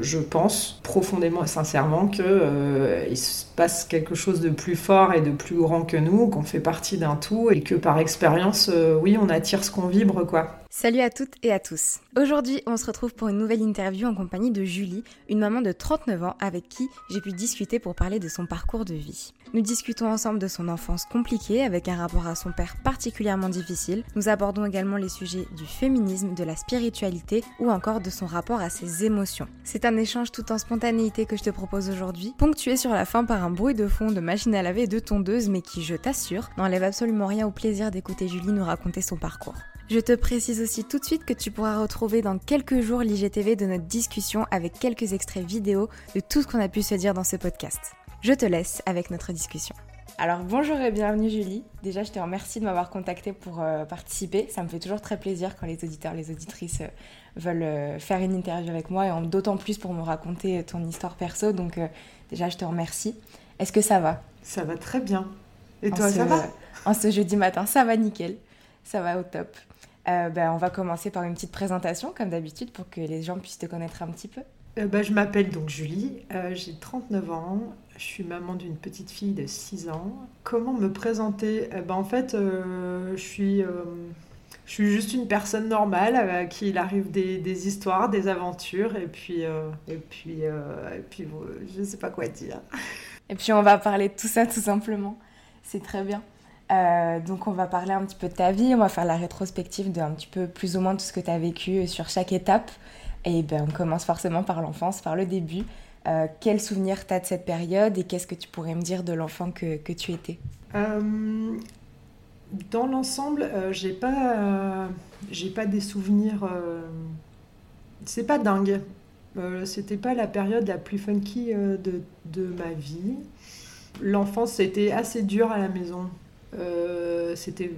Je pense profondément et sincèrement qu'il euh, se passe quelque chose de plus fort et de plus grand que nous, qu'on fait partie d'un tout et que par expérience, euh, oui, on attire ce qu'on vibre, quoi. Salut à toutes et à tous. Aujourd'hui, on se retrouve pour une nouvelle interview en compagnie de Julie, une maman de 39 ans avec qui j'ai pu discuter pour parler de son parcours de vie. Nous discutons ensemble de son enfance compliquée avec un rapport à son père particulièrement difficile. Nous abordons également les sujets du féminisme, de la spiritualité ou encore de son rapport à ses émotions. C'est un échange tout en spontanéité que je te propose aujourd'hui, ponctué sur la fin par un bruit de fond de machine à laver et de tondeuse mais qui, je t'assure, n'enlève absolument rien au plaisir d'écouter Julie nous raconter son parcours. Je te précise aussi tout de suite que tu pourras retrouver dans quelques jours l'IGTV de notre discussion avec quelques extraits vidéo de tout ce qu'on a pu se dire dans ce podcast. Je te laisse avec notre discussion. Alors bonjour et bienvenue Julie. Déjà je te remercie de m'avoir contacté pour euh, participer. Ça me fait toujours très plaisir quand les auditeurs, les auditrices euh, veulent euh, faire une interview avec moi et d'autant plus pour me raconter ton histoire perso. Donc déjà je te remercie. Est-ce que ça va? Ça va très bien. Et toi ça va? En ce jeudi matin, ça va nickel. Ça va au top. Euh, ben, on va commencer par une petite présentation, comme d'habitude, pour que les gens puissent te connaître un petit peu. Euh, ben, je m'appelle donc Julie, euh, j'ai 39 ans, je suis maman d'une petite fille de 6 ans. Comment me présenter? Ben, En fait, je suis... je suis juste une personne normale à qui il arrive des, histoires, des aventures, et puis, et puis, et puis je ne sais pas quoi dire. Et puis on va parler de tout ça tout simplement. C'est très bien. Euh, donc on va parler un petit peu de ta vie, on va faire la rétrospective de un petit peu plus ou moins tout ce que tu as vécu sur chaque étape. Et ben, on commence forcément par l'enfance, par le début. Euh, quel souvenir tu de cette période et qu'est-ce que tu pourrais me dire de l'enfant que, que, tu étais? Euh, Dans l'ensemble, j'ai pas, pas des souvenirs. c'est pas dingue. C'était pas la période la plus funky de, de ma vie. L'enfance, c'était assez dur à la maison. Euh, c'était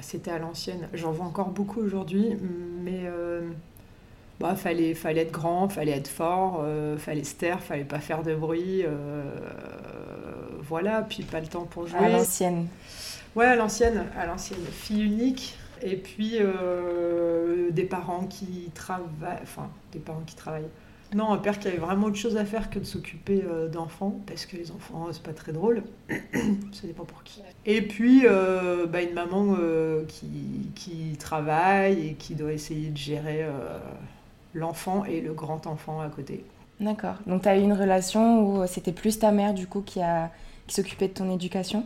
c'était à l'ancienne. J'en vois encore beaucoup aujourd'hui, mais euh, bah, fallait, fallait être grand, fallait être fort, euh, fallait se taire, fallait pas faire de bruit. voilà, puis pas le temps pour jouer. À l'ancienne. Ouais, à l'ancienne, à l'ancienne. Fille unique. Et puis des parents qui travaillent, enfin des parents qui travaillent non, un père qui avait vraiment autre chose à faire que de s'occuper euh, d'enfants, parce que les enfants, c'est pas très drôle. ça dépend pour qui. Et puis, euh, bah, une maman euh, qui, travaille et qui doit essayer de gérer l'enfant et le grand enfant à côté. D'accord. Donc, tu as eu une relation où c'était plus ta mère, du coup, qui, a, qui s'occupait de ton éducation?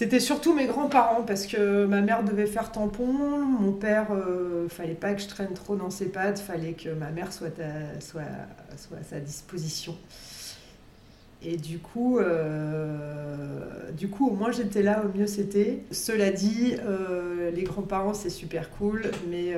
C'était surtout mes grands-parents parce que ma mère devait faire tampon, mon père, euh, fallait pas que je traîne trop dans ses pattes, fallait que ma mère soit à, sa disposition. Et du coup, euh, du coup, au moins j'étais là, au mieux c'était. Cela dit, euh, les grands-parents c'est super cool, mais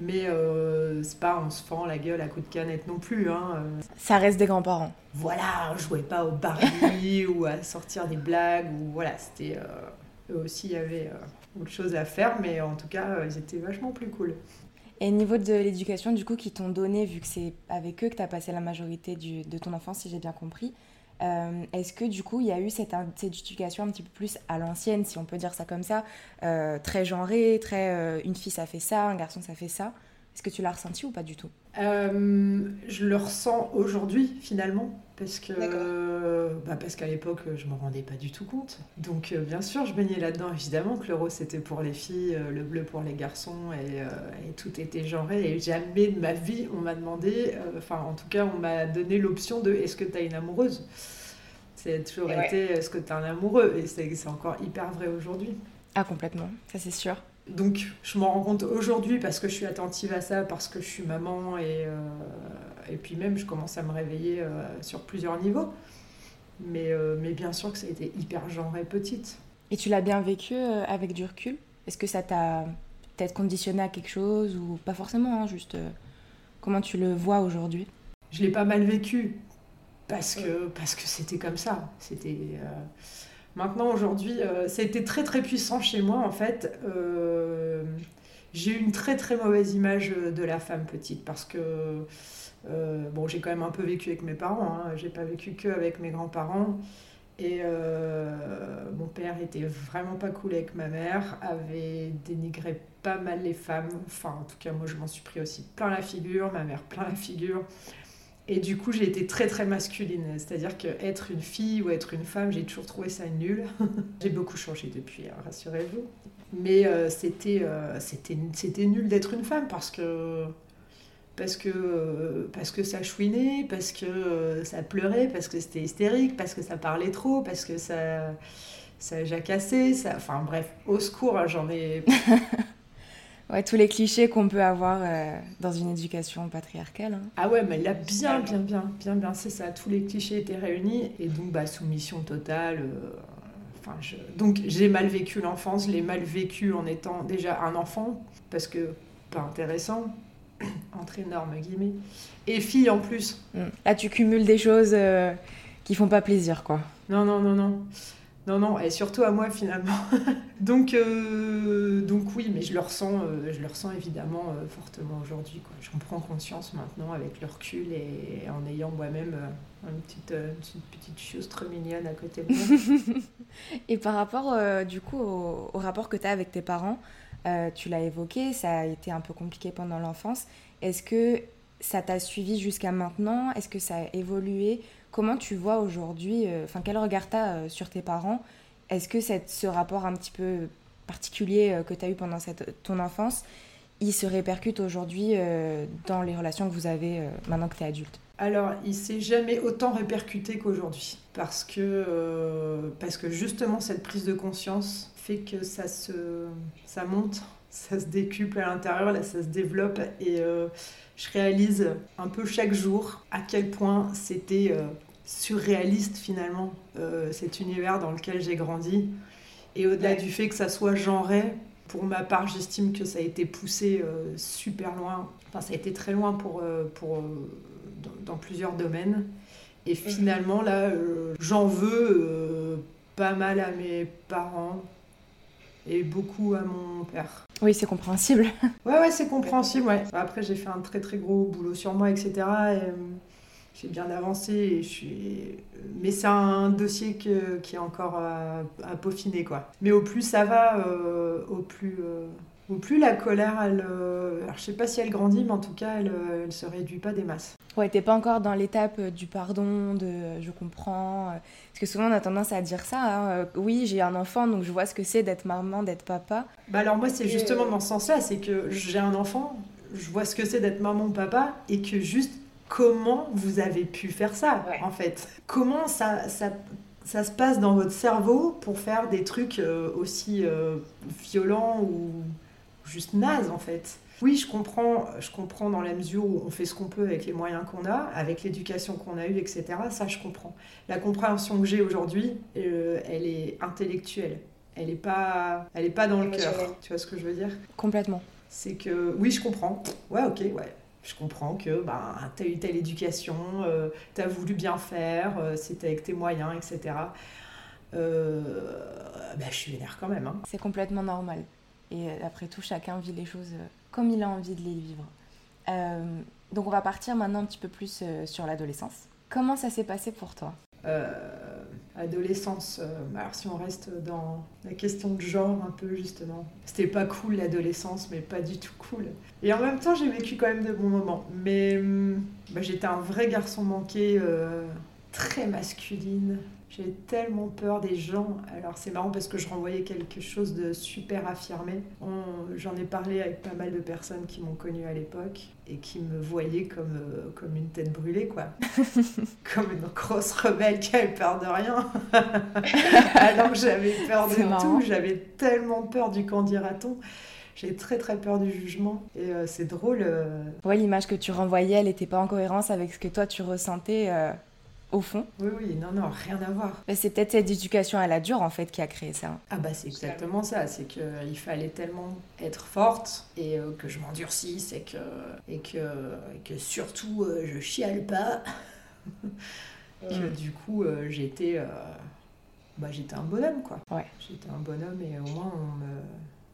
mais euh, c'est pas on se fend la gueule à coups de canette non plus. Hein. Ça reste des grands-parents. Voilà, on jouait pas au Barbie ou à sortir des blagues. ou Voilà, c'était. Euh, eux aussi, il y avait euh, autre chose à faire, mais en tout cas, ils étaient vachement plus cool. Et au niveau de l'éducation, du coup, qu'ils t'ont donné, vu que c'est avec eux que tu as passé la majorité du, de ton enfance, si j'ai bien compris, euh, est-ce que du coup, il y a eu cette, éducation un petit peu plus à l'ancienne, si on peut dire ça comme ça, euh, très genrée, très euh, une fille ça fait ça, un garçon ça fait ça? Est-ce que tu l'as ressenti ou pas du tout? Euh, Je le ressens aujourd'hui finalement parce que bah parce qu'à l'époque je me rendais pas du tout compte. Donc euh, bien sûr je baignais là-dedans. Évidemment que le rose c'était pour les filles, euh, le bleu pour les garçons et, et, tout était genré. Et jamais de ma vie on m'a demandé, enfin en tout cas on m'a donné l'option de est-ce que tu as une amoureuse? C'est toujours été est-ce que tu as un amoureux? Et c'est encore hyper vrai aujourd'hui. Ah complètement, ça c'est sûr. Donc je m'en rends compte aujourd'hui parce que je suis attentive à ça, parce que je suis maman et, euh, et puis même je commence à me réveiller euh, sur plusieurs niveaux. Mais, euh, mais bien sûr que ça a été hyper genré petite. Et tu l'as bien vécu avec du recul? Est-ce que ça t'a peut-être conditionné à quelque chose ou pas forcément, hein, juste comment tu le vois aujourd'hui? Je l'ai pas mal vécu parce que parce que c'était comme ça. C'était Maintenant, aujourd'hui, euh, ça a été très très puissant chez moi en fait. Euh, j'ai eu une très très mauvaise image de la femme petite parce que euh, bon, j'ai quand même un peu vécu avec mes parents. Hein. J'ai pas vécu que avec mes grands-parents. Et mon père était vraiment pas cool avec ma mère, avait dénigré pas mal les femmes. Enfin, en tout cas, moi, je m'en suis pris aussi plein la figure, ma mère plein la figure. Et du coup, j'ai été très très masculine. C'est-à-dire qu'être une fille ou être une femme, j'ai toujours trouvé ça nul. j'ai beaucoup changé depuis, hein, rassurez-vous. Mais euh, c'était, euh, c'était, c'était nul d'être une femme parce que, parce, que, parce que ça chouinait, parce que ça pleurait, parce que c'était hystérique, parce que ça parlait trop, parce que ça, ça jacassait. Ça... Enfin bref, au secours, hein, j'en ai. Ouais, tous les clichés qu'on peut avoir euh, dans une éducation patriarcale. Hein. Ah ouais, mais là, bien, bien, bien, bien, bien, c'est ça. Tous les clichés étaient réunis. Et donc, bah, soumission totale. Euh, enfin, je... Donc, j'ai mal vécu l'enfance. Je l'ai mal vécu en étant déjà un enfant. Parce que, pas intéressant. entre énormes guillemets. Et fille en plus. Mm. Là, tu cumules des choses euh, qui font pas plaisir, quoi. Non, non, non, non. Non, non, et surtout à moi finalement. donc, euh, donc oui, mais je le ressens, euh, je le ressens évidemment euh, fortement aujourd'hui. J'en prends conscience maintenant avec le recul et, en ayant moi-même une, petite, une petite chose trop mignonne à côté de moi. et par rapport du coup au, rapport que tu as avec tes parents, tu l'as évoqué, ça a été un peu compliqué pendant l'enfance. Est-ce que ça t'a suivi jusqu'à maintenant? Est-ce que ça a évolué? Comment tu vois aujourd'hui, euh, enfin quel regard tu as euh, sur tes parents? Est-ce que ce rapport un petit peu particulier euh, que tu as eu pendant ton enfance, il se répercute aujourd'hui dans les relations que vous avez maintenant que tu es adulte? Alors, il s'est jamais autant répercuté qu'aujourd'hui. Parce que, parce que justement, cette prise de conscience fait que ça, se, ça monte, ça se décuple à l'intérieur, ça se développe. Et je réalise un peu chaque jour à quel point c'était euh, surréaliste finalement euh, cet univers dans lequel j'ai grandi. Et au-delà du fait que ça soit genré, pour ma part, j'estime que ça a été poussé euh, super loin. Enfin, ça a été très loin pour, pour, dans, plusieurs domaines. Et finalement, là, j'en veux pas mal à mes parents et beaucoup à mon père. Oui, c'est compréhensible. ouais, ouais, c'est compréhensible, ouais. Après, j'ai fait un très très gros boulot sur moi, etc. Et, euh, j'ai bien avancé, et je suis... mais c'est un dossier que, qui est encore à, peaufiner, quoi. Mais au plus ça va, euh, au plus... Euh, au plus la colère, elle, euh, alors je sais pas si elle grandit, mais en tout cas, elle, euh, elle se réduit pas des masses. Ouais, t'es pas encore dans l'étape euh, du pardon, de je comprends. Parce que souvent on a tendance à dire ça. Hein, oui, j'ai un enfant, donc je vois ce que c'est d'être maman, d'être papa. Bah alors moi, c'est justement dans ce sens-là, c'est que j'ai un enfant, je vois ce que c'est d'être maman ou papa, et que juste comment vous avez pu faire ça, en fait? Comment ça, ça, ça se passe dans votre cerveau pour faire des trucs aussi violents ou juste naze en fait? Oui, je comprends, je comprends dans la mesure où on fait ce qu'on peut avec les moyens qu'on a, avec l'éducation qu'on a eue, etc. Ça, je comprends. La compréhension que j'ai aujourd'hui, euh, elle est intellectuelle. Elle n'est pas, elle est pas dans le cœur. Tu vois ce que je veux dire? Complètement. C'est que oui, je comprends. Ouais, ok, ouais. Je comprends que ben, tu as eu telle éducation, euh, tu as voulu bien faire, euh, c'était avec tes moyens, etc. Ben, je suis vénère quand même. Hein. C'est complètement normal. Et euh, après tout, chacun vit les choses euh, comme il a envie de les vivre. Euh, donc on va partir maintenant un petit peu plus sur l'adolescence. Comment ça s'est passé pour toi? Adolescence. alors si on reste dans la question de genre un peu justement, c'était pas cool l'adolescence, mais pas du tout cool. Et en même temps, j'ai vécu quand même de bons moments. Mais hum, bah, j'étais un vrai garçon manqué, très masculine. J'ai tellement peur des gens. Alors c'est marrant parce que je renvoyais quelque chose de super affirmé. J'en ai parlé avec pas mal de personnes qui m'ont connue à l'époque et qui me voyaient comme, euh, comme une tête brûlée, quoi. comme une grosse rebelle qui avait peur de rien. Alors que j'avais peur de tout. J'avais tellement peur du quand dira-t-on. J'ai très très peur du jugement et euh, c'est drôle. Euh. Ouais, l'image que tu renvoyais, elle n'était pas en cohérence avec ce que toi tu ressentais au fond. Oui, oui, non, non, rien à voir. c'est peut-être cette éducation à la dure, en fait, qui a créé ça. Ah bah c'est exactement ça, c'est qu'il fallait tellement être forte et euh, que je m'endurcisse et que, et que, que surtout euh, je chiale pas. que du coup, euh, j'étais bah, j'étais un bonhomme, quoi. Ouais. J'étais un bonhomme et au moins on me,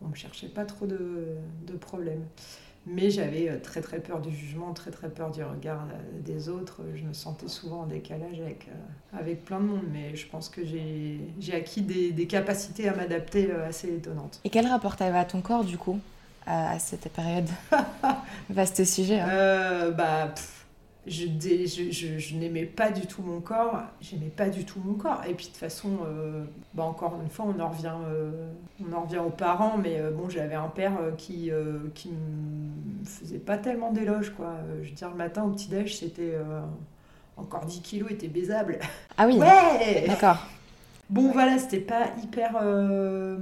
on me cherchait pas trop de, de problèmes. Mais j'avais euh, très très peur du jugement, très très peur du regard euh, des autres. Je me sentais souvent en décalage avec, euh, avec plein de monde, mais je pense que j'ai acquis des, des, capacités à m'adapter assez étonnantes. Et quel rapport tu avais à ton corps du coup, à, cette période? Vaste sujet. Hein. bah, je, je, je, n'aimais pas du tout mon corps, j'aimais pas du tout mon corps. Et puis de toute façon, euh, bah encore une fois, on en revient, euh, on en revient aux parents, mais euh, bon, j'avais un père qui, qui me faisait pas tellement d'éloges, quoi. je veux dire, le matin au petit-déj, c'était encore 10 kilos, était baisable. Ah oui Ouais D'accord. Bon, voilà, c'était pas hyper euh,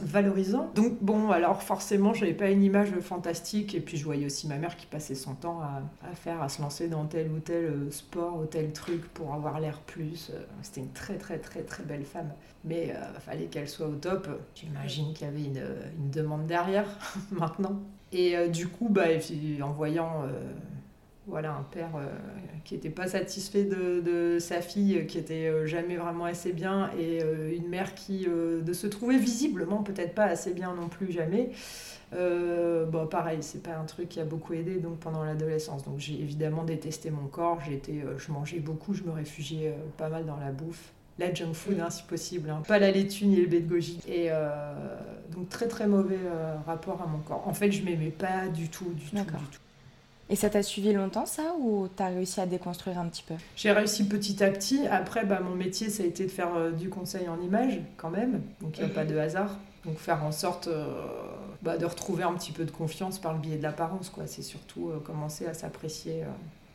valorisant. Donc, bon, alors forcément, j'avais pas une image fantastique. Et puis, je voyais aussi ma mère qui passait son temps à, faire, à se lancer dans tel ou tel euh, sport ou tel truc pour avoir l'air plus. Euh, c'était une très, très, très, très belle femme. Mais il fallait qu'elle soit au top. J'imagine qu'il y avait une, une, demande derrière maintenant. Et du coup, bah, en voyant voilà, un père euh, qui n'était pas satisfait de, sa fille, qui était euh, jamais vraiment assez bien, et euh, une mère qui de se trouver visiblement peut-être pas assez bien non plus jamais. bon, pareil, c'est pas un truc qui a beaucoup aidé donc pendant l'adolescence. Donc j'ai évidemment détesté mon corps. J'étais, je mangeais beaucoup, je me réfugiais pas mal dans la bouffe la junk food hein, si possible, hein. pas la laitue ni le baie de goji. Et donc très très mauvais rapport à mon corps. En fait, je m'aimais pas du tout, du tout, du tout. Et ça t'a suivi longtemps ça ou t'as réussi à déconstruire un petit peu? J'ai réussi petit à petit. Après, bah, mon métier, ça a été de faire euh, du conseil en image quand même. Donc il n'y a pas de hasard. Donc faire en sorte euh, bah, de retrouver un petit peu de confiance par le biais de l'apparence. C'est surtout euh, commencer à s'apprécier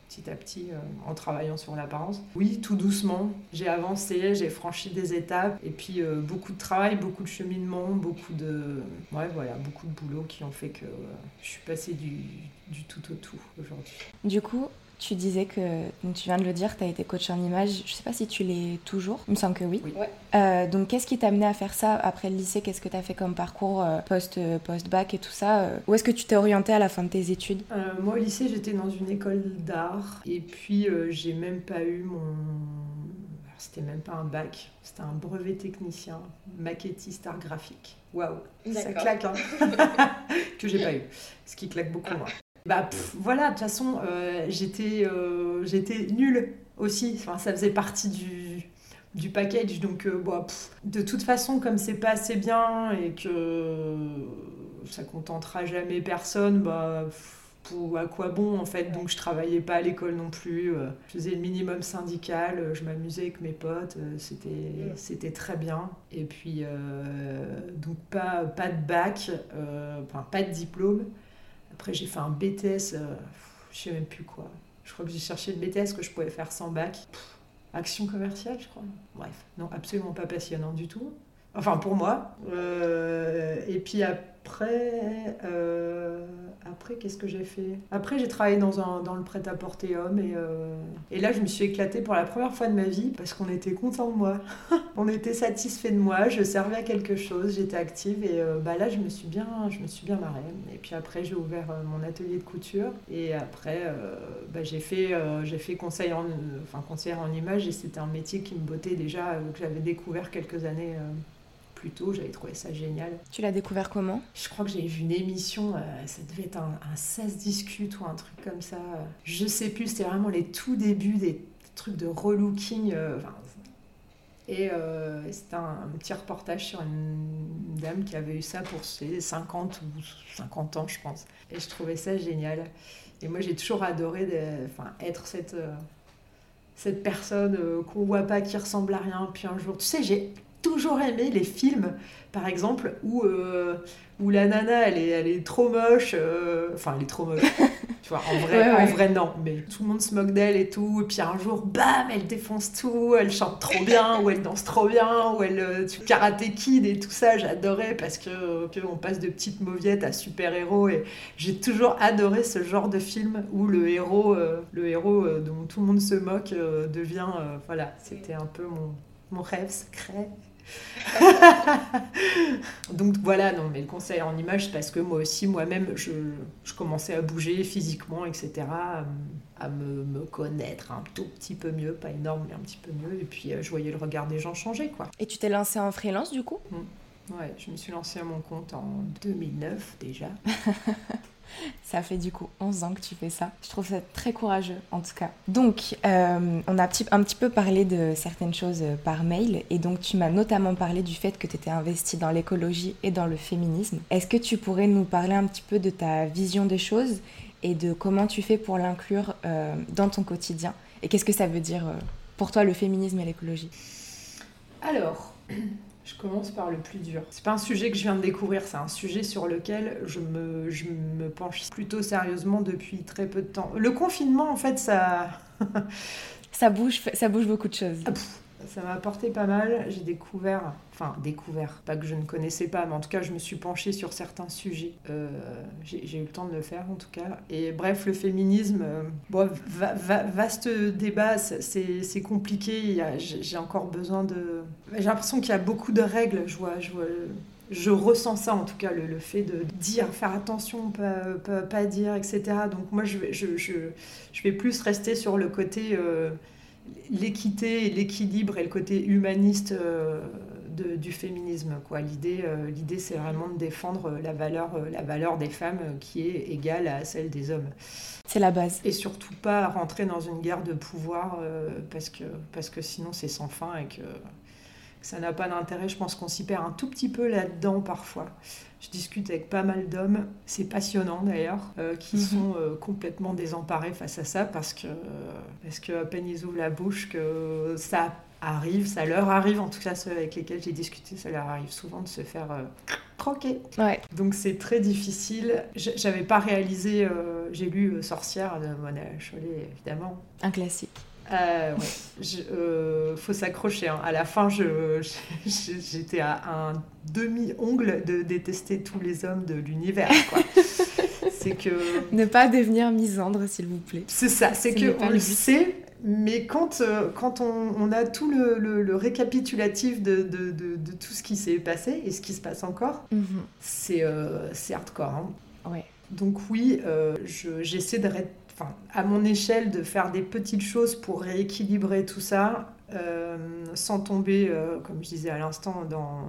petit à petit euh, en travaillant sur l'apparence. Oui, tout doucement, j'ai avancé, j'ai franchi des étapes et puis euh, beaucoup de travail, beaucoup de cheminement, beaucoup de ouais, voilà, beaucoup de boulot qui ont fait que je suis passée du tout au tout aujourd'hui. Du coup, tu disais que, donc tu viens de le dire, tu as été coach en image. Je sais pas si tu l'es toujours. Il me semble que oui. Euh, donc, qu'est-ce qui t'a amené à faire ça après le lycée? Qu'est-ce que tu as fait comme parcours euh, post, euh, post-bac et tout ça? Où est-ce que tu t'es orienté à la fin de tes études? Moi, au lycée, j'étais dans une école d'art. Et puis, j'ai même pas eu mon. C'était même pas un bac, c'était un brevet technicien, maquettiste art graphique. Waouh, ça claque, hein Que j'ai pas eu. Ce qui claque beaucoup, moi. Bah voilà, de toute façon, euh, j'étais euh, j'étais nulle aussi. Enfin, ça faisait partie du, du package. Donc, euh, bah, de toute façon, comme c'est pas assez bien et que ça contentera jamais personne, bah, pour, à quoi bon en fait? Donc, je travaillais pas à l'école non plus. je faisais le minimum syndical. Je m'amusais avec mes potes. c'était c'était très bien. Et puis, donc, pas, pas de bac, enfin, pas de diplôme. Après, j'ai fait un BTS, euh, je sais même plus quoi. Je crois que j'ai cherché le BTS que je pouvais faire sans bac. action commerciale, je crois. Bref, non, absolument pas passionnant du tout. Enfin, pour moi. Euh, et puis après, euh, après qu'est-ce que j'ai fait? Après, j'ai travaillé dans, un, dans le prêt-à-porter homme. Et, euh, et là, je me suis éclatée pour la première fois de ma vie parce qu'on était content de moi. On était satisfait de moi. Je servais à quelque chose. J'étais active. Et bah, là, je me suis bien, je me suis bien marrée. Et puis après, j'ai ouvert mon atelier de couture. Et après, bah, j'ai fait, j'ai fait conseil en, enfin, conseillère en image. Et c'était un métier qui me bottait déjà, que j'avais découvert quelques années j'avais trouvé ça génial. Tu l'as découvert comment? Je crois que j'ai vu une émission, euh, ça devait être un, 16 discute ou un truc comme ça. Je sais plus, c'était vraiment les tout débuts des trucs de relooking. Euh, Et euh, c'était un, petit reportage sur une dame qui avait eu ça pour ses 50 ou 50 ans, je pense. Et je trouvais ça génial. Et moi, j'ai toujours adoré être cette, euh, cette personne euh, qu'on voit pas, qui ressemble à rien. Puis un jour, tu sais, j'ai toujours aimé les films, par exemple, où, euh, où la nana, elle est, elle est trop moche. Euh, enfin, elle est trop moche. tu vois, en vrai, en vrai, non. Mais tout le monde se moque d'elle et tout. Et puis un jour, bam, elle défonce tout. Elle chante trop bien, ou elle danse trop bien, ou elle euh, tu, karaté kid et tout ça. J'adorais parce que, que, on passe de petites mauviettes à super-héros. Et j'ai toujours adoré ce genre de film où le héros, le héros dont tout le monde se moque devient. voilà, c'était un peu mon, mon rêve secret. Donc voilà, non, mais le conseil en image, parce que moi aussi, moi-même, je, je, commençais à bouger physiquement, etc., à, me, me, connaître un tout petit peu mieux, pas énorme, mais un petit peu mieux. Et puis, euh, je voyais le regard des gens changer, quoi. Et tu t'es lancée en freelance, du coup? Mmh. Ouais, je me suis lancée à mon compte en 2009 déjà. Ça fait du coup 11 ans que tu fais ça. Je trouve ça très courageux en tout cas. Donc, euh, on a un petit, peu parlé de certaines choses euh, par mail et donc tu m'as notamment parlé du fait que tu étais investie dans l'écologie et dans le féminisme. Est-ce que tu pourrais nous parler un petit peu de ta vision des choses et de comment tu fais pour l'inclure euh, dans ton quotidien? Et qu'est-ce que ça veut dire pour toi le féminisme et l'écologie? Alors, je commence par le plus dur. C'est pas un sujet que je viens de découvrir, c'est un sujet sur lequel je me, je me penche plutôt sérieusement depuis très peu de temps. Le confinement, en fait, ça. ça bouge, ça bouge beaucoup de choses. Ah, ça m'a apporté pas mal. J'ai découvert, enfin découvert, pas que je ne connaissais pas, mais en tout cas je me suis penchée sur certains sujets. Euh, j'ai eu le temps de le faire en tout cas. Et bref, le féminisme, euh, vaste débat, c'est compliqué. J'ai encore besoin de... J'ai l'impression qu'il y a beaucoup de règles. Je vois, je vois, je ressens ça en tout cas, le, fait de dire, faire attention, pas, pas, dire, etc. Donc moi je, vais plus rester sur le côté... Euh, l'équité, l'équilibre et le côté humaniste euh, du féminisme. Quoi. L'idée, euh, l'idée, c'est vraiment de défendre la valeur, euh, la valeur des femmes qui est égale à celle des hommes. C'est la base. Et surtout pas rentrer dans une guerre de pouvoir parce, que, parce que sinon c'est sans fin et que ça n'a pas d'intérêt. Je pense qu'on s'y perd un tout petit peu là-dedans parfois. Je discute avec pas mal d'hommes, c'est passionnant d'ailleurs, euh, qui mhm. sont euh, complètement désemparés face à ça parce que, parce que à peine ils ouvrent la bouche que ça arrive, ça leur arrive, en tout cas ceux avec lesquels j'ai discuté, ça leur arrive souvent de se faire euh, croquer. Ouais. Donc c'est très difficile. J'avais pas réalisé, j'ai lu Sorcière de Mona Chollet évidemment. Un classique. Euh, ouais. Euh, faut s'accrocher. Hein. À la fin, j'étais à un demi-ongle de détester tous les hommes de l'univers. c'est que ne pas devenir misandre, s'il vous plaît. C'est ça. C'est que on le sait, mais quand euh, quand on, on, a tout le, le, récapitulatif de, de, de, de, tout ce qui s'est passé et ce qui se passe encore, mhm. c'est euh, c'est hardcore. Hein. Ouais. Donc oui, j'essaie de à mon échelle, de faire des petites choses pour rééquilibrer tout ça, sans tomber, euh, comme je disais à l'instant, dans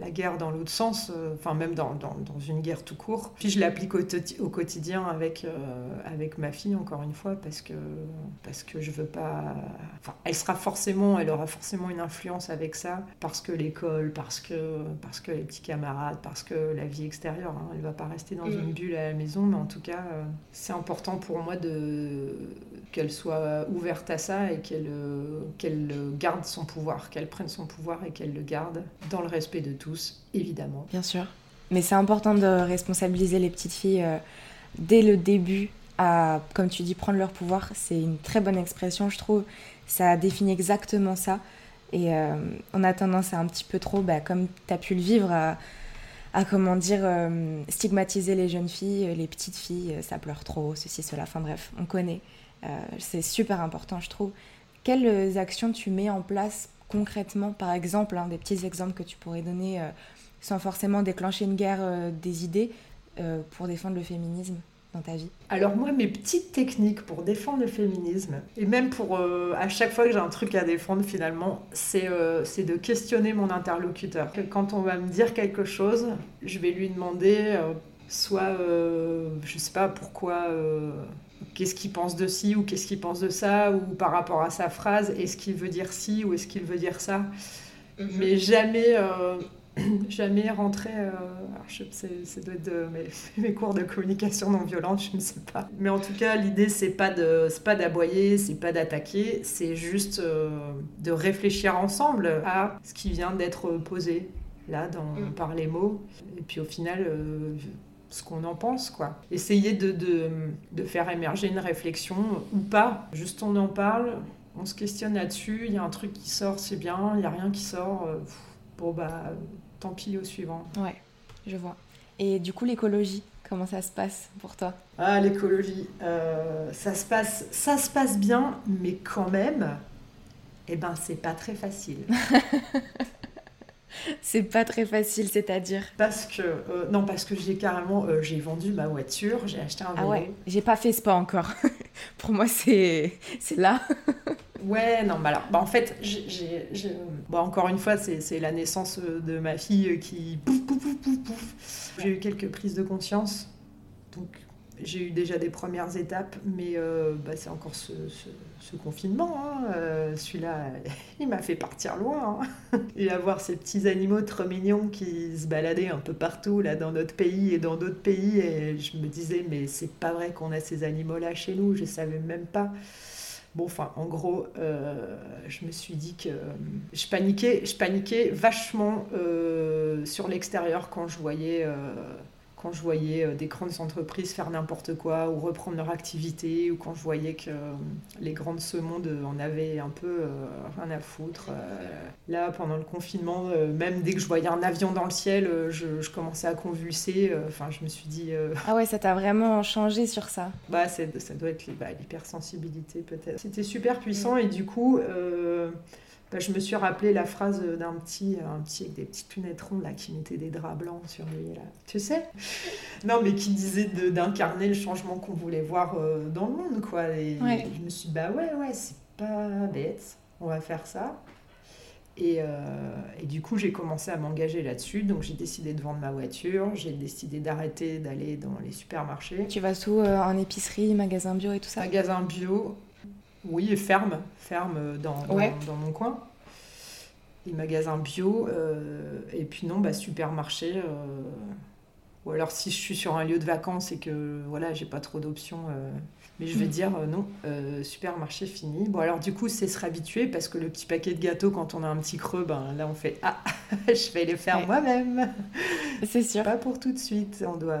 la guerre dans l'autre sens, euh, enfin même dans, dans, dans, une guerre tout court. Puis je l'applique au, au, quotidien avec, avec ma fille, encore une fois, parce que, parce que je veux pas... Enfin, elle sera forcément, elle aura forcément une influence avec ça, parce que l'école, parce que, parce que les petits camarades, parce que la vie extérieure, hein, elle va pas rester dans mm. une bulle à la maison, mais en tout cas, c'est important pour moi de qu'elle soit ouverte à ça et qu'elle qu'elle garde son pouvoir, qu'elle prenne son pouvoir et qu'elle le garde dans le respect de tous, évidemment. Bien sûr. Mais c'est important de responsabiliser les petites filles euh, dès le début à, comme tu dis, prendre leur pouvoir. C'est une très bonne expression, je trouve. Ça définit exactement ça. Et euh, on a tendance à un petit peu trop, bah, comme tu as pu le vivre, à, comment dire, euh, stigmatiser les jeunes filles, les petites filles, ça pleure trop, ceci, cela. Enfin bref, on connaît. c'est super important, je trouve. Quelles actions tu mets en place concrètement, par exemple, des petits exemples que tu pourrais donner euh, sans forcément déclencher une guerre euh, des idées euh, pour défendre le féminisme dans ta vie? Alors moi, mes petites techniques pour défendre le féminisme, et même pour à chaque fois que j'ai un truc à défendre finalement, c'est de questionner mon interlocuteur. Quand on va me dire quelque chose, je vais lui demander soit, je sais pas pourquoi qu'est-ce qu'il pense de ci ou qu'est-ce qu'il pense de ça, ou par rapport à sa phrase, est-ce qu'il veut dire ci ou est-ce qu'il veut dire ça. Mhm. Mais jamais, euh, jamais rentrer. Euh, c'est doit être de mes, cours de communication non violente, je ne sais pas. Mais en tout cas, l'idée, c'est pas de, pas d'aboyer, c'est pas d'attaquer, c'est juste euh, de réfléchir ensemble à ce qui vient d'être posé là dans, mm. par les mots. Et puis au final, ce qu'on en pense, quoi. Essayer de, de, de, faire émerger une réflexion ou pas. Juste on en parle, on se questionne là-dessus, il y a un truc qui sort, c'est bien, il n'y a rien qui sort. Euh, bon, bah, tant pis au suivant. Ouais, je vois. Et du coup, l'écologie, comment ça se passe pour toi? Ah, l'écologie, euh, ça, se passe, ça se passe bien, mais quand même, eh ben, c'est pas très facile. c'est pas très facile, c'est-à-dire Parce que euh, non, parce que j'ai carrément euh, j'ai vendu ma voiture, j'ai acheté un vélo. Ah ouais, j'ai pas fait ce pas encore. Pour moi, c'est c'est là. ouais, non, bah alors, bah en fait, j'ai, bon, encore une fois, c'est, la naissance de ma fille qui pouf pouf pouf pouf pouf. J'ai eu quelques prises de conscience, donc j'ai eu déjà des premières étapes, mais euh, bah, c'est encore ce, confinement. Hein. Euh, celui-là, il m'a fait partir loin. Hein. Et avoir ces petits animaux trop mignons qui se baladaient un peu partout, là, dans notre pays et dans d'autres pays. Et je me disais, mais c'est pas vrai qu'on a ces animaux-là chez nous, je savais même pas. Bon, enfin, en gros, euh, je me suis dit que je paniquais, je paniquais vachement sur l'extérieur quand je voyais quand je voyais euh, des grandes entreprises faire n'importe quoi ou reprendre leur activité, ou quand je voyais que euh, les grandes ce monde en avaient un peu euh, rien à foutre. là, pendant le confinement, même dès que je voyais un avion dans le ciel, je, commençais à convulser. Enfin, je me suis dit. Ah ouais, ça t'a vraiment changé sur ça Bah, ça doit être bah, l'hypersensibilité peut-être. C'était super puissant et du coup. Bah, je me suis rappelé la phrase d'un petit, un petit avec des petites lunettes rondes là, qui mettait des draps blancs sur lui. Là. Tu sais? Non, mais qui disait d'incarner le changement qu'on voulait voir euh, dans le monde. quoi. Et je me suis dit, bah ouais, ouais, c'est pas bête, on va faire ça. Et, euh, et, du coup, j'ai commencé à m'engager là-dessus. Donc, j'ai décidé de vendre ma voiture. J'ai décidé d'arrêter d'aller dans les supermarchés. Tu vas sous euh, en épicerie, magasin bio et tout ça? Magasin bio. Oui, ferme, ferme dans, dans, mon coin. Les magasins bio. Euh, et puis non, bah, supermarché. Euh, ou alors si je suis sur un lieu de vacances et que voilà, j'ai pas trop d'options. Euh, mais je vais mm. dire non, supermarché fini. Bon alors du coup, c'est se réhabituer parce que le petit paquet de gâteaux, quand on a un petit creux, ben là on fait ah, je vais les faire moi-même. C'est sûr. Pas pour tout de suite. On doit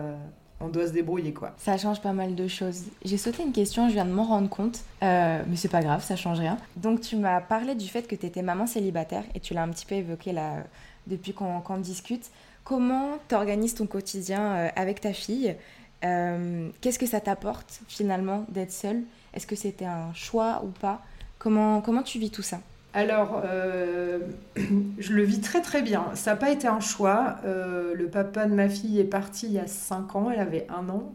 on doit se débrouiller quoi. Ça change pas mal de choses. J'ai sauté une question, je viens de m'en rendre compte, euh, mais c'est pas grave, ça change rien. Donc tu m'as parlé du fait que tu étais maman célibataire et tu l'as un petit peu évoqué là depuis qu'on discute. Comment tu organises ton quotidien euh, avec ta fille? Euh, Qu'est-ce que ça t'apporte finalement d'être seule? Est-ce que c'était un choix ou pas? Comment, comment tu vis tout ça? Alors, euh, je le vis très très bien. Ça n'a pas été un choix. Euh, le papa de ma fille est parti il y a 5 ans, elle avait un an.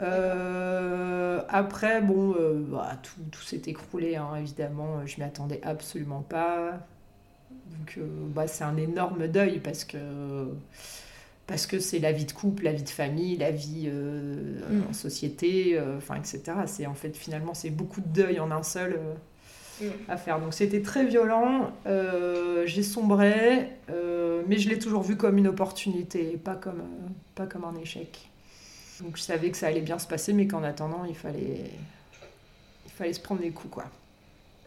Euh, après, bon, bah, tout, s'est écroulé, hein, évidemment. Je m'y attendais absolument pas. Donc, bah, c'est un énorme deuil parce que parce que c'est la vie de couple, la vie de famille, la vie mm. en société, enfin, etc. C'est en fait finalement c'est beaucoup de deuil en un seul à faire. Donc c'était très violent, euh, j'ai sombré, euh, mais je l'ai toujours vu comme une opportunité, pas comme, euh, pas comme un échec. Donc je savais que ça allait bien se passer, mais qu'en attendant, il fallait, il fallait se prendre des coups. quoi.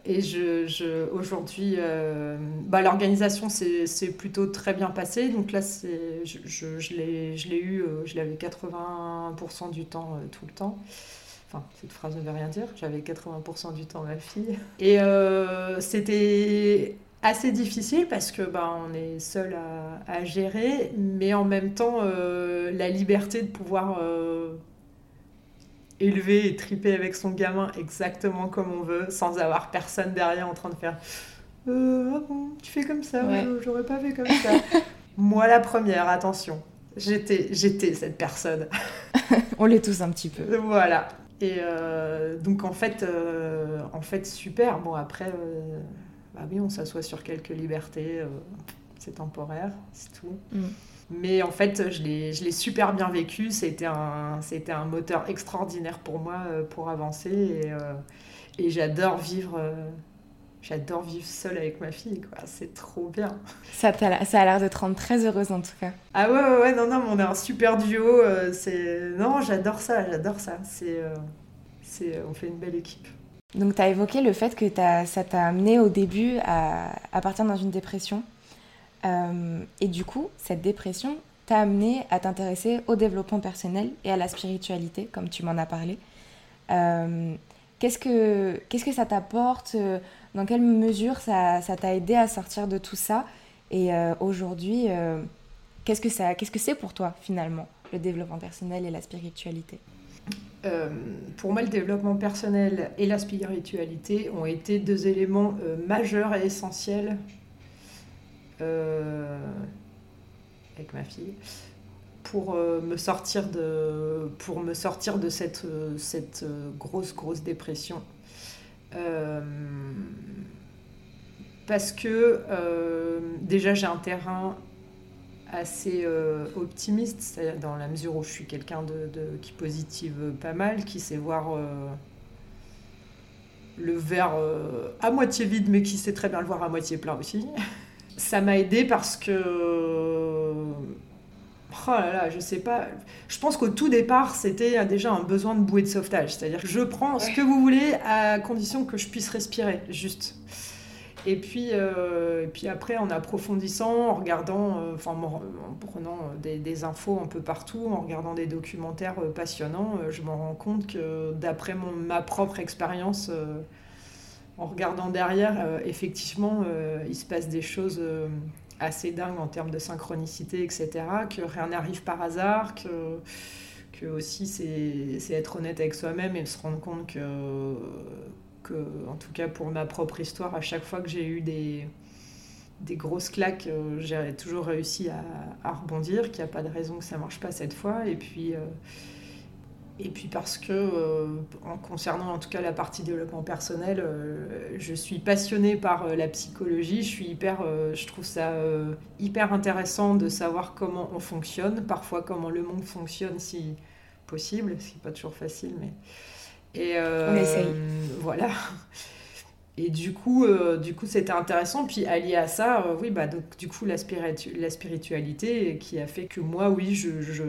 Et je, je aujourd'hui, bah, l'organisation s'est plutôt très bien passée. Donc là, je, je, je l'ai eu, je l'avais 80% du temps, tout le temps. Enfin, cette phrase ne veut rien dire. J'avais 80% du temps ma fille. Et euh, c'était assez difficile parce que bah, on est seul à, gérer, mais en même temps, euh, la liberté de pouvoir euh, élever et triper avec son gamin exactement comme on veut, sans avoir personne derrière en train de faire Ah bon, tu fais comme ça, j'aurais pas fait comme ça. Moi, la première, attention. J'étais, j'étais cette personne. on l'est tous un petit peu. Voilà. Et euh, donc en fait, euh, en fait, super. Bon après, euh, bah oui, on s'assoit sur quelques libertés. c'est temporaire, c'est tout. Mm. Mais en fait, je l'ai super bien vécu. C'était un, un moteur extraordinaire pour moi pour avancer. Et, et j'adore vivre j'adore vivre seule avec ma fille, quoi. C'est trop bien. Ça, ça a l'air de te rendre très heureuse en tout cas. Ah ouais, ouais, ouais non, non, on est un super duo. Euh, c'est non, j'adore ça, j'adore ça. C'est, euh, c'est, on fait une belle équipe. Donc, tu as évoqué le fait que ça t'a amené au début à, à, partir dans une dépression. Euh, et du coup, cette dépression t'a amené à t'intéresser au développement personnel et à la spiritualité, comme tu m'en as parlé. qu'est-ce, que, qu'est-ce que ça t'apporte dans quelle mesure ça, t'a aidé à sortir de tout ça Et euh, aujourd'hui, euh, qu'est-ce que c'est pour toi finalement, le développement personnel et la spiritualité? Euh, pour moi, le développement personnel et la spiritualité ont été deux éléments majeurs et essentiels avec ma fille pour me sortir de pour me sortir de cette cette grosse grosse dépression parce que euh, déjà j'ai un terrain assez euh, optimiste, dans la mesure où je suis quelqu'un de, qui positive pas mal, qui sait voir le verre à moitié vide, mais qui sait très bien le voir à moitié plein aussi. Ça m'a aidé parce que Oh là là, je sais pas. Je pense qu'au tout départ, c'était déjà un besoin de bouée de sauvetage. C'est-à-dire que je prends ce que vous voulez à condition que je puisse respirer, juste. Et puis, euh, et puis après, en approfondissant, en regardant, euh, enfin, en, prenant des, des, infos un peu partout, en regardant des documentaires euh, passionnants, je me rends compte que d'après ma propre expérience, en regardant derrière, effectivement, il se passe des choses assez dingue en termes de synchronicité, etc., que rien n'arrive par hasard, que, aussi c'est être honnête avec soi-même et se rendre compte que, en tout cas pour ma propre histoire, à chaque fois que j'ai eu des, grosses claques, euh, j'ai toujours réussi à, à rebondir, qu'il n'y a pas de raison que ça marche pas cette fois. Et puis, euh, et puis parce que, euh, en concernant en tout cas la partie développement personnel, euh, je suis passionnée par euh, la psychologie. Je suis hyper, je trouve ça hyper intéressant de savoir comment on fonctionne, parfois comment le monde fonctionne si possible, ce qui n'est pas toujours facile, mais et on essaye. Voilà. Et du coup, euh, du coup, c'était intéressant. Puis allié à ça, euh, oui, bah donc du coup la, la spiritualité qui a fait que moi, oui, je, je,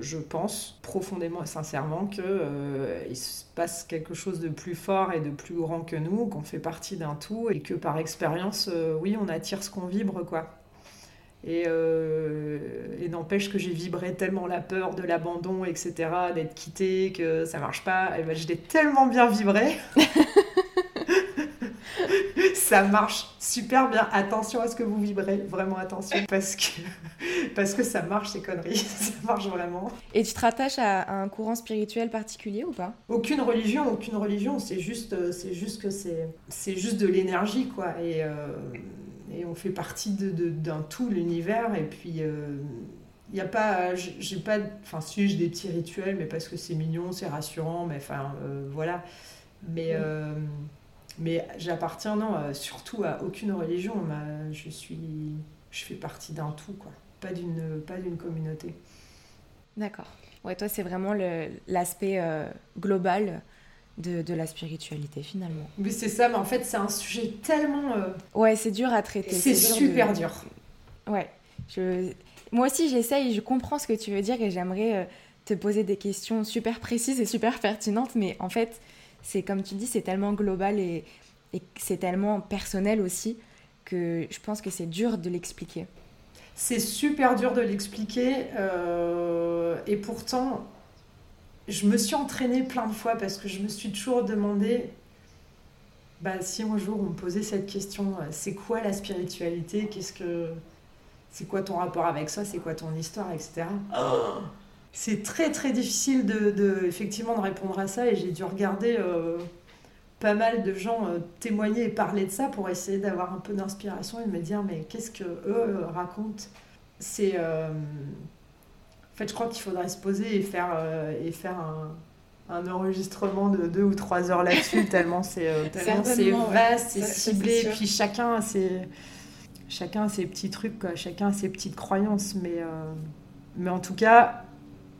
je, pense profondément et sincèrement que euh, il se passe quelque chose de plus fort et de plus grand que nous, qu'on fait partie d'un tout et que par expérience, oui, on attire ce qu'on vibre, quoi. Et, et n'empêche que j'ai vibré tellement la peur de l'abandon, etc., d'être quitté, que ça marche pas. Et ben, je l'ai tellement bien vibré. ça marche super bien. Attention à ce que vous vibrez, vraiment attention, parce que, parce que ça marche ces conneries, ça marche vraiment. Et tu te rattaches à, un courant spirituel particulier ou pas? Aucune religion, aucune religion, c'est juste, euh, c'est juste que c'est, c'est juste de l'énergie, quoi. Et, euh, et on fait partie de, d'un tout, l'univers, et puis... Euh, il n'y a pas, j'ai pas, enfin si j'ai des petits rituels, mais parce que c'est mignon, c'est rassurant, mais enfin voilà. Mais mais j'appartiens, non, euh, surtout à aucune religion. je suis, je fais partie d'un tout, quoi. Pas d'une, pas d'une communauté. D'accord. Ouais, toi, c'est vraiment l'aspect euh, global de, de, la spiritualité, finalement. Mais c'est ça, mais en fait, c'est un sujet tellement... Euh, ouais, c'est dur à traiter. C'est super dur. Ouais. Je... Moi aussi, j'essaye, je comprends ce que tu veux dire et j'aimerais te poser des questions super précises et super pertinentes, mais en fait c'est comme tu dis, c'est tellement global et, c'est tellement personnel aussi que je pense que c'est dur de l'expliquer. C'est super dur de l'expliquer euh, et pourtant je me suis entraînée plein de fois parce que je me suis toujours demandé bah, si un jour on me posait cette question, euh, c'est quoi la spiritualité Qu'est-ce que c'est quoi ton rapport avec ça C'est quoi ton histoire, etc c'est très très difficile de, effectivement de répondre à ça et j'ai dû regarder euh, pas mal de gens euh, témoigner et parler de ça pour essayer d'avoir un peu d'inspiration et de me dire mais qu'est-ce que eux euh, racontent? C'est en fait je crois qu'il faudrait se poser et faire et faire un, enregistrement de deux ou trois heures là-dessus tellement c'est vaste c'est ciblé et puis chacun c'est chacun a ses petits trucs, quoi. chacun a ses petites croyances, mais, mais en tout cas,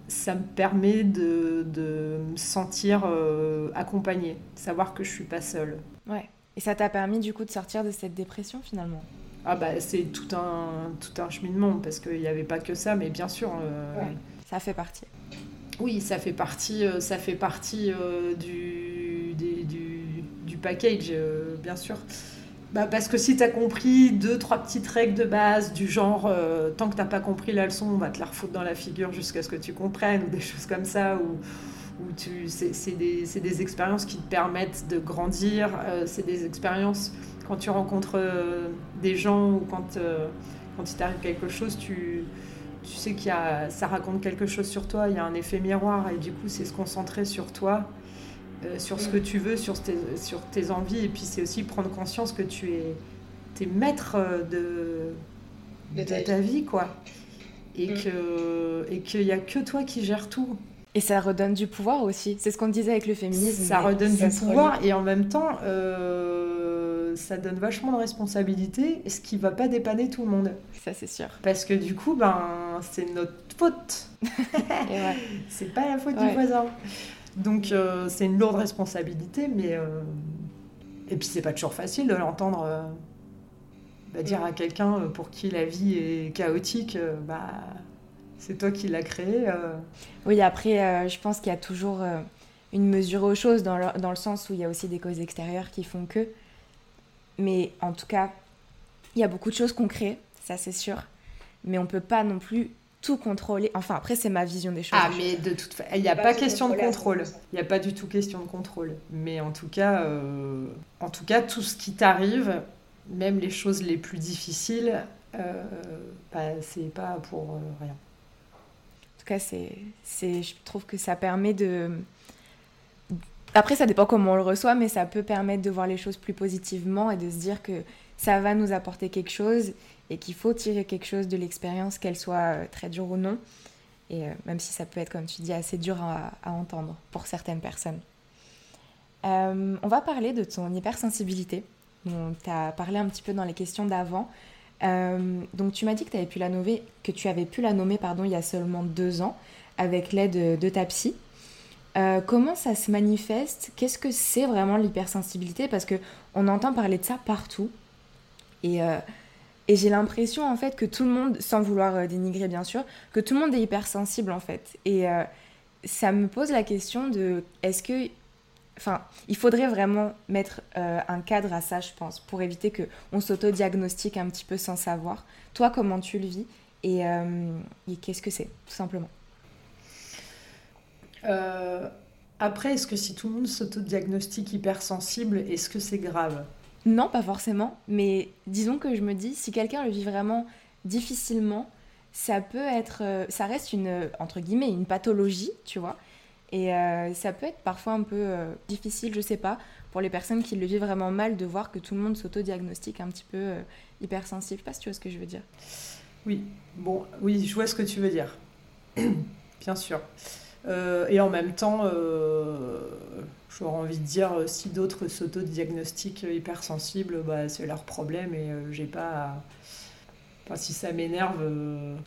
ça me permet de, de me sentir accompagnée, savoir que je suis pas seule. Ouais. Et ça t'a permis du coup de sortir de cette dépression finalement? Ah bah c'est tout un, tout un cheminement parce qu'il n'y avait pas que ça, mais bien sûr. ça fait partie. Oui, ça fait partie, ça fait partie du, du, du, package, bien sûr. Bah parce que si tu as compris deux, trois petites règles de base, du genre, tant que tu pas compris la leçon, on va te la refoutre dans la figure jusqu'à ce que tu comprennes, ou des choses comme ça, ou, c'est des, des, expériences qui te permettent de grandir, c'est des expériences quand tu rencontres euh, des gens ou quand, euh, quand il t'arrive quelque chose, tu, tu sais a, ça raconte quelque chose sur toi, il y a un effet miroir et du coup c'est se concentrer sur toi, euh, sur ce que tu veux, sur tes, sur tes envies et puis c'est aussi prendre conscience que tu es, es maître de, de, ta, vie quoi et mm. que et qu'il n'y a que toi qui gères tout. Et ça redonne du pouvoir aussi. C'est ce qu'on disait avec le féminisme. Ça redonne du pouvoir et en même temps, ça donne vachement de responsabilité, ce qui va pas dépanner tout le monde. Ça, c'est sûr. Parce que du coup, ben, c'est notre faute. ouais. C'est pas la faute du voisin. Donc, euh, c'est une lourde responsabilité, mais. Euh, et puis, c'est pas toujours facile de l'entendre. Euh, bah, dire à quelqu'un pour qui la vie est chaotique, bah, c'est toi qui l'as créé. Oui, après, je pense qu'il y a toujours une mesure aux choses, dans le, dans le sens où il y a aussi des causes extérieures qui font que. Mais en tout cas, il y a beaucoup de choses qu'on crée, ça c'est sûr. Mais on peut pas non plus tout contrôler. Enfin, après, c'est ma vision des choses. Ah, mais de toute façon, il n'y a pas, question de contrôle. Il n'y a pas du tout question de contrôle. Mais en tout cas, euh, en tout, cas tout ce qui t'arrive, même les choses les plus difficiles, euh, bah, c'est pas pour euh, rien. En tout cas, c'est, je trouve que ça permet de après, ça dépend comment on le reçoit, mais ça peut permettre de voir les choses plus positivement et de se dire que ça va nous apporter quelque chose et qu'il faut tirer quelque chose de l'expérience, qu'elle soit euh, très dure ou non. Et euh, même si ça peut être, comme tu dis, assez dur à, entendre pour certaines personnes. Euh, on va parler de ton hypersensibilité. Tu as parlé un petit peu dans les questions d'avant. donc tu m'as dit que, avais pu la nommer, que tu avais pu la nommer pardon, il y a seulement deux ans avec l'aide de ta psy. Comment ça se manifeste? Qu'est-ce que c'est vraiment l'hypersensibilité? Parce que on entend parler de ça partout. Et, et j'ai l'impression en fait que tout le monde, sans vouloir euh, dénigrer bien sûr, que tout le monde est hypersensible en fait. Et ça me pose la question de est-ce que Enfin, il faudrait vraiment mettre un cadre à ça, je pense, pour éviter que on s'auto-diagnostique un petit peu sans savoir. Toi, comment tu le vis et qu'est-ce que c'est, tout simplement? Euh, après, est-ce que si tout le monde s'autodiagnostique hypersensible, est-ce que c'est grave? Non, pas forcément. Mais disons que je me dis, si quelqu'un le vit vraiment difficilement, ça peut être, euh, ça reste une entre guillemets une pathologie, tu vois. Et euh, ça peut être parfois un peu difficile, je sais pas, pour les personnes qui le vivent vraiment mal, de voir que tout le monde s'autodiagnostique un petit peu hypersensible. Je sais pas si tu vois ce que je veux dire. Oui, bon, oui, je vois ce que tu veux dire. Bien sûr. Euh, et en même temps, euh, j'aurais envie de dire, euh, si d'autres s'auto-diagnostiquent hypersensibles, bah, c'est leur problème et j'ai pas. Enfin, si ça m'énerve,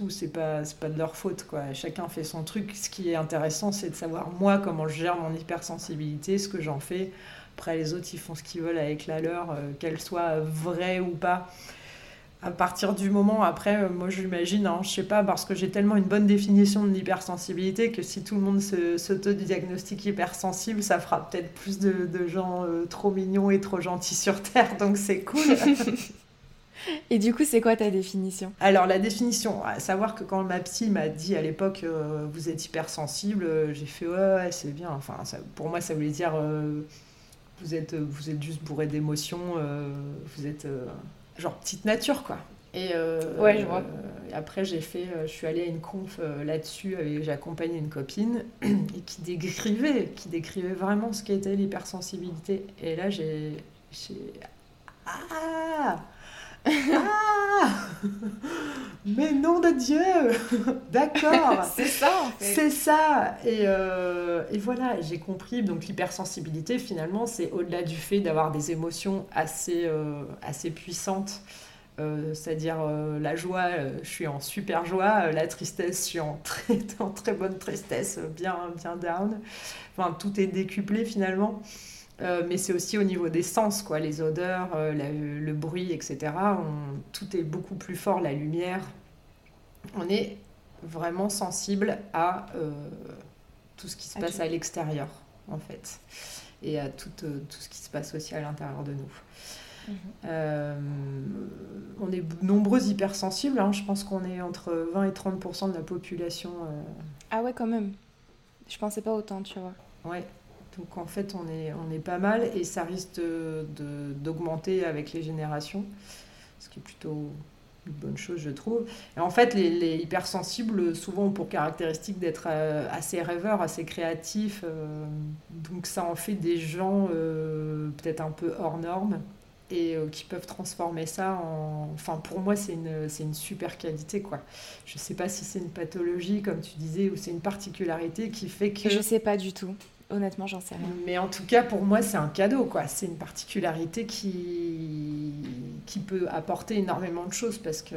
c'est pas, pas de leur faute. Quoi. Chacun fait son truc. Ce qui est intéressant, c'est de savoir moi comment je gère mon hypersensibilité, ce que j'en fais. Après, les autres, ils font ce qu'ils veulent avec la leur, qu'elle soit vraie ou pas à partir du moment après, euh, moi je l'imagine, hein, je sais pas, parce que j'ai tellement une bonne définition de l'hypersensibilité que si tout le monde s'auto-diagnostique hypersensible, ça fera peut-être plus de, gens euh, trop mignons et trop gentils sur Terre, donc c'est cool. et du coup, c'est quoi ta définition? Alors la définition, à savoir que quand ma psy m'a dit à l'époque, euh, vous êtes hypersensible, j'ai fait ouais, c'est bien. Enfin, pour moi, ça voulait dire vous êtes, vous êtes juste bourré d'émotions, vous êtes genre petite nature, quoi. Et, euh, ouais, je vois. après, j'ai fait, euh, je suis allée à une conf euh, là-dessus, j'ai accompagné une copine et qui décrivait, qui décrivait vraiment ce qu'était l'hypersensibilité. Et là, j'ai, ah, ah Mais nom de Dieu D'accord C'est ça en fait C'est ça et, et, voilà, j'ai compris. Donc l'hypersensibilité, finalement, c'est au-delà du fait d'avoir des émotions assez, assez puissantes c'est-à-dire la joie, je suis en super joie, la tristesse, je suis en très, en très bonne tristesse, bien, bien down. Enfin, tout est décuplé finalement. Mais c'est aussi au niveau des sens, quoi, les odeurs, le bruit, etc. tout est beaucoup plus fort, la lumière. On est vraiment sensible à tout ce qui se passe à l'extérieur, en fait et à tout, euh, tout ce qui se passe aussi à l'intérieur de nous. Mhm. Euh, on est nombreux hypersensibles, hein. je pense qu'on est entre 20 et 30% de la population. Euh. Ah ouais, quand même. Je pensais pas autant, tu vois. Ouais, donc en fait on est, on est pas mal et ça risque d'augmenter avec les générations, ce qui est plutôt bonne chose, je trouve. Et en fait, les, hypersensibles, souvent, ont pour caractéristique d'être euh, assez rêveurs, assez créatifs. Euh, donc, ça en fait des gens euh, peut-être un peu hors normes et qui peuvent transformer ça en... Enfin, pour moi, c'est une, une super qualité, quoi. Je sais pas si c'est une pathologie, comme tu disais, ou c'est une particularité qui fait que... Je sais pas du tout. Honnêtement, j'en sais rien. Mais en tout cas, pour moi, c'est un cadeau, quoi. C'est une particularité qui, qui peut apporter énormément de choses parce que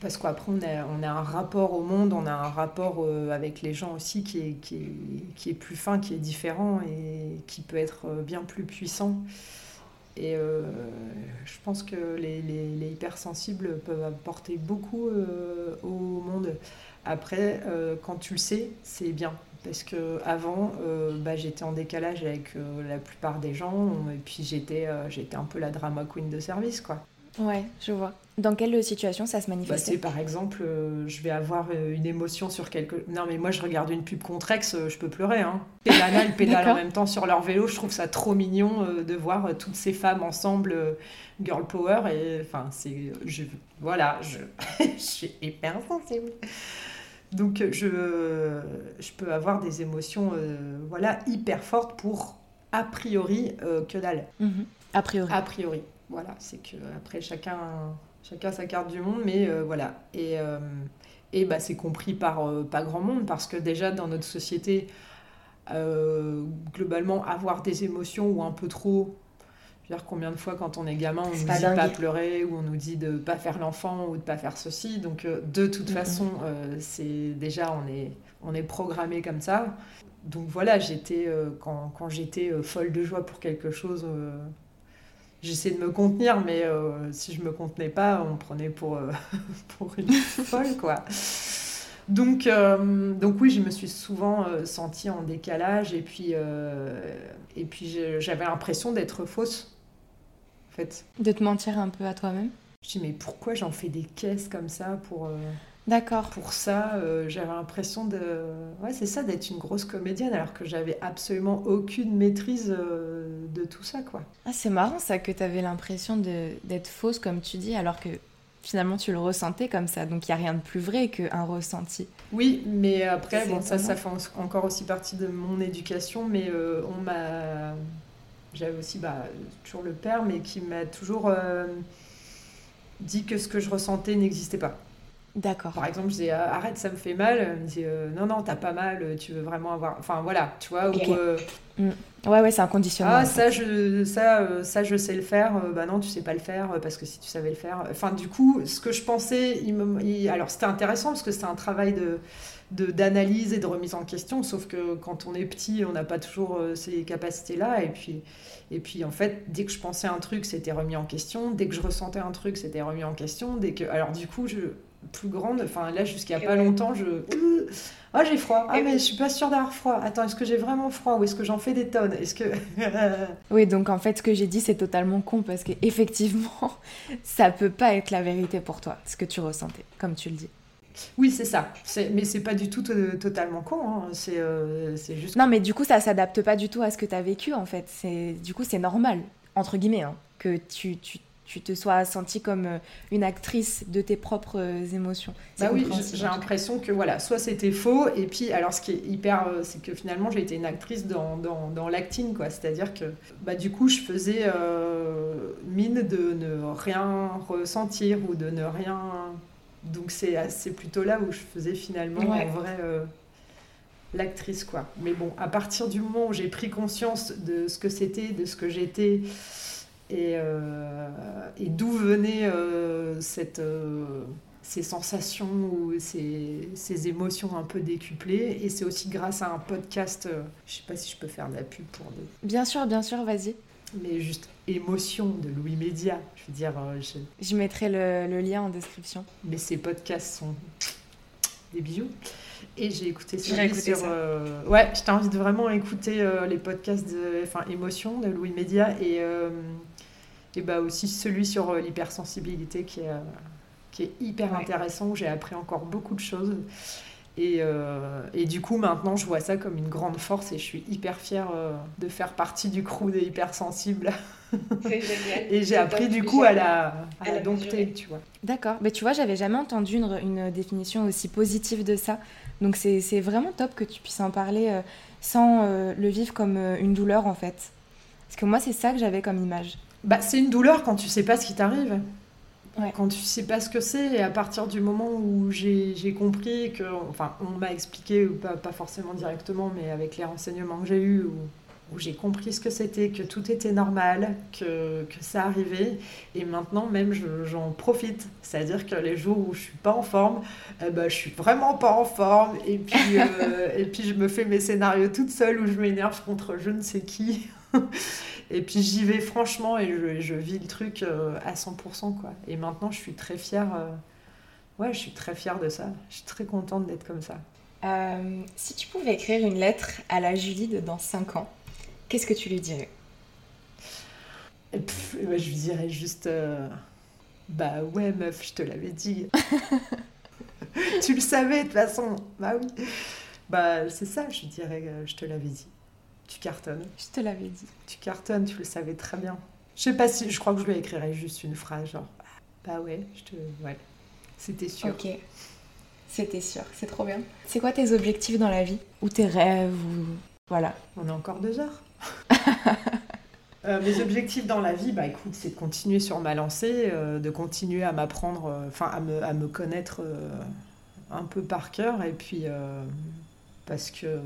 parce qu'après, on a, un rapport au monde, on a un rapport euh, avec les gens aussi qui est, qui, est, qui est plus fin, qui est différent et qui peut être euh, bien plus puissant. Et euh, je pense que les, hypersensibles peuvent apporter beaucoup au monde. Après, quand tu le sais, c'est bien parce que avant euh, bah, j'étais en décalage avec euh, la plupart des gens et puis j'étais euh, j'étais un peu la drama queen de service quoi. Ouais, je vois. Dans quelle situation ça se bah, manifeste Par exemple, je vais avoir une émotion sur quelque... Non mais moi je regarde une pub Contrex, je peux pleurer. Hein. Pédana, ils pédalent en même temps sur leur vélo, je trouve ça trop mignon de voir toutes ces femmes ensemble, girl power, et enfin c'est... Je... Voilà, je... je suis hyper sensible. Donc je, je peux avoir des émotions euh, voilà, hyper fortes pour a priori euh, que dalle. Mhm. A priori. A priori. Voilà, c'est que après chacun, chacun sa carte du monde, mais euh, voilà. Et, et bah, c'est compris par pas grand monde parce que déjà dans notre société, globalement, avoir des émotions ou un peu trop, dire combien de fois quand on est gamin, on nous dit de pas pleurer ou on nous dit de pas faire l'enfant ou de pas faire ceci. Donc euh, de toute façon, euh, c'est déjà on est on est programmé comme ça. Donc voilà, j'étais euh, quand, quand j'étais folle de joie pour quelque chose, j'essayais de me contenir, mais si je me contenais pas, on me prenait pour pour une folle quoi. Donc, donc oui, je me suis souvent sentie en décalage et puis, et puis j'avais l'impression d'être fausse fait. De te mentir un peu à toi-même Je dis, mais pourquoi j'en fais des caisses comme ça pour. Euh, D'accord. Pour ça, euh, j'avais l'impression de. Ouais, c'est ça, d'être une grosse comédienne, alors que j'avais absolument aucune maîtrise euh, de tout ça, quoi. Ah, c'est marrant, ça, que tu avais l'impression d'être fausse, comme tu dis, alors que finalement tu le ressentais comme ça. Donc il n'y a rien de plus vrai qu'un ressenti. Oui, mais après, bon, ça, ça fait encore aussi partie de mon éducation, mais on m'a j'avais aussi bah, toujours le père, mais qui m'a toujours euh, dit que ce que je ressentais n'existait pas. D'accord. Par exemple, je disais ah, arrête, ça me fait mal. Il me dit euh, non, non, t'as pas mal, tu veux vraiment avoir. Enfin voilà, tu vois. Euh, mm. Ouais, ouais, c'est un conditionnement. Ah, ça je, ça, ça, je sais le faire. bah non, tu sais pas le faire parce que si tu savais le faire. Enfin, du coup, ce que je pensais, il me... alors c'était intéressant parce que c'était un travail de d'analyse et de remise en question, sauf que quand on est petit, on n'a pas toujours euh, ces capacités-là. Et puis, et puis, en fait, dès que je pensais un truc, c'était remis en question. Dès que je ressentais un truc, c'était remis en question. Dès que... Alors, du coup, je, plus grande, enfin là, jusqu'à pas longtemps, je. Ah, j'ai froid. Ah, mais je suis pas sûre d'avoir froid. Attends, est-ce que j'ai vraiment froid ou est-ce que j'en fais des tonnes? Est-ce que. oui, donc en fait, ce que j'ai dit, c'est totalement con parce qu'effectivement, ça peut pas être la vérité pour toi, ce que tu ressentais, comme tu le dis. Oui, c'est ça. Mais c'est pas du tout totalement con. Hein. Euh, c'est juste. Non, mais du coup, ça s'adapte pas du tout à ce que tu as vécu, en fait. Du coup, c'est normal, entre guillemets, hein, que tu, tu, tu, te sois sentie comme euh, une actrice de tes propres euh, émotions. Bah oui, j'ai l'impression que voilà, soit c'était faux, et puis, alors ce qui est hyper. c'est que finalement, j'ai été une actrice dans, dans, dans l'acting, quoi. C'est-à-dire que, bah, du coup, je faisais mine de ne rien ressentir ou de ne rien donc c'est plutôt là où je faisais finalement en vrai euh, l'actrice quoi. Mais bon, à partir du moment où j'ai pris conscience de ce que c'était, de ce que j'étais, Et, et d'où venaient cette ces sensations ou ces, ces, émotions un peu décuplées. Et c'est aussi grâce à un podcast, euh, je sais pas si je peux faire de la pub pour des... Bien sûr, bien sûr, vas-y. Mais juste émotion de Louis Média. Je veux dire, euh, je... mettrai le, le, lien en description. Mais ces podcasts sont des bijoux. Et j'ai écouté celui sur. Euh... Ouais, j'étais envie de vraiment écouter euh, les podcasts de, enfin, émotion de Louis Média et et bah aussi celui sur l'hypersensibilité qui est qui est hyper intéressant, où j'ai appris encore beaucoup de choses. Et, euh, et, du coup, maintenant, je vois ça comme une grande force et je suis hyper fière euh, de faire partie du crew des hypersensibles. et j'ai appris du coup à la, à, la dompter, tu vois. D'accord. Mais tu vois, j'avais jamais entendu une, une, définition aussi positive de ça. Donc c'est vraiment top que tu puisses en parler euh, sans le vivre comme une douleur, en fait. Parce que moi, c'est ça que j'avais comme image. Bah, c'est une douleur quand tu sais pas ce qui t'arrive. Quand tu sais pas ce que c'est, et à partir du moment où j'ai compris que, enfin, on m'a expliqué, pas, pas, forcément directement, mais avec les renseignements que j'ai eus, où, où j'ai compris ce que c'était, que tout était normal, que, que ça arrivait, et maintenant même j'en profite. C'est-à-dire que les jours où je suis pas en forme, eh ben, je suis vraiment pas en forme, et puis, euh, et puis je me fais mes scénarios toute seule où je m'énerve contre je ne sais qui. Et puis j'y vais franchement et je, je, vis le truc euh, à 100%. Quoi. Et maintenant, je suis très fière. Euh, ouais, je suis très fière de ça. Je suis très contente d'être comme ça. Euh, si tu pouvais écrire une lettre à la Julie de dans 5 ans, qu'est-ce que tu lui dirais? Je lui dirais juste Bah ouais, meuf, je te l'avais dit. tu le savais de toute façon. Bah oui. Bah c'est ça, je dirais Je te l'avais dit. Tu cartonnes. Je te l'avais dit. Tu cartonnes, tu le savais très bien. Je sais pas si, je crois que je lui écrirais juste une phrase genre, bah ouais, je te, ouais, c'était sûr. Ok, c'était sûr, c'est trop bien. C'est quoi tes objectifs dans la vie? Ou tes rêves ou voilà. On a encore deux heures. euh, mes objectifs dans la vie, bah écoute, c'est de continuer sur ma lancée, euh, de continuer à m'apprendre, euh, enfin à, me, à me connaître un peu par cœur et puis parce que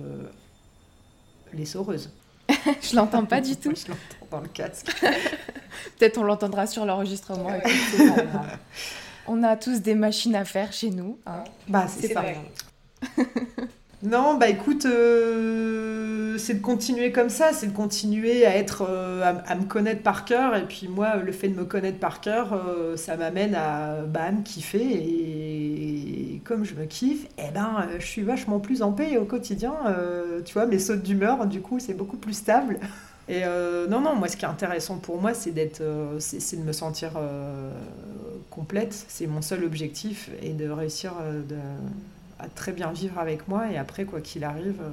les saureuses. je l'entends pas du tout. je l'entends dans le casque. Peut-être on l'entendra sur l'enregistrement. on a tous des machines à faire chez nous. Hein. Bah, c'est ça. Non, bah écoute, euh, c'est de continuer comme ça, c'est de continuer à être, euh, à, me connaître par cœur. Et puis moi, le fait de me connaître par cœur, euh, ça m'amène à, bah, me kiffer. Et, comme je me kiffe, eh ben, je suis vachement plus en paix au quotidien. tu vois, mes sautes d'humeur, du coup, c'est beaucoup plus stable. Et non, non, moi, ce qui est intéressant pour moi, c'est d'être, c'est de me sentir complète. C'est mon seul objectif et de réussir de à très bien vivre avec moi. Et après, quoi qu'il arrive, euh,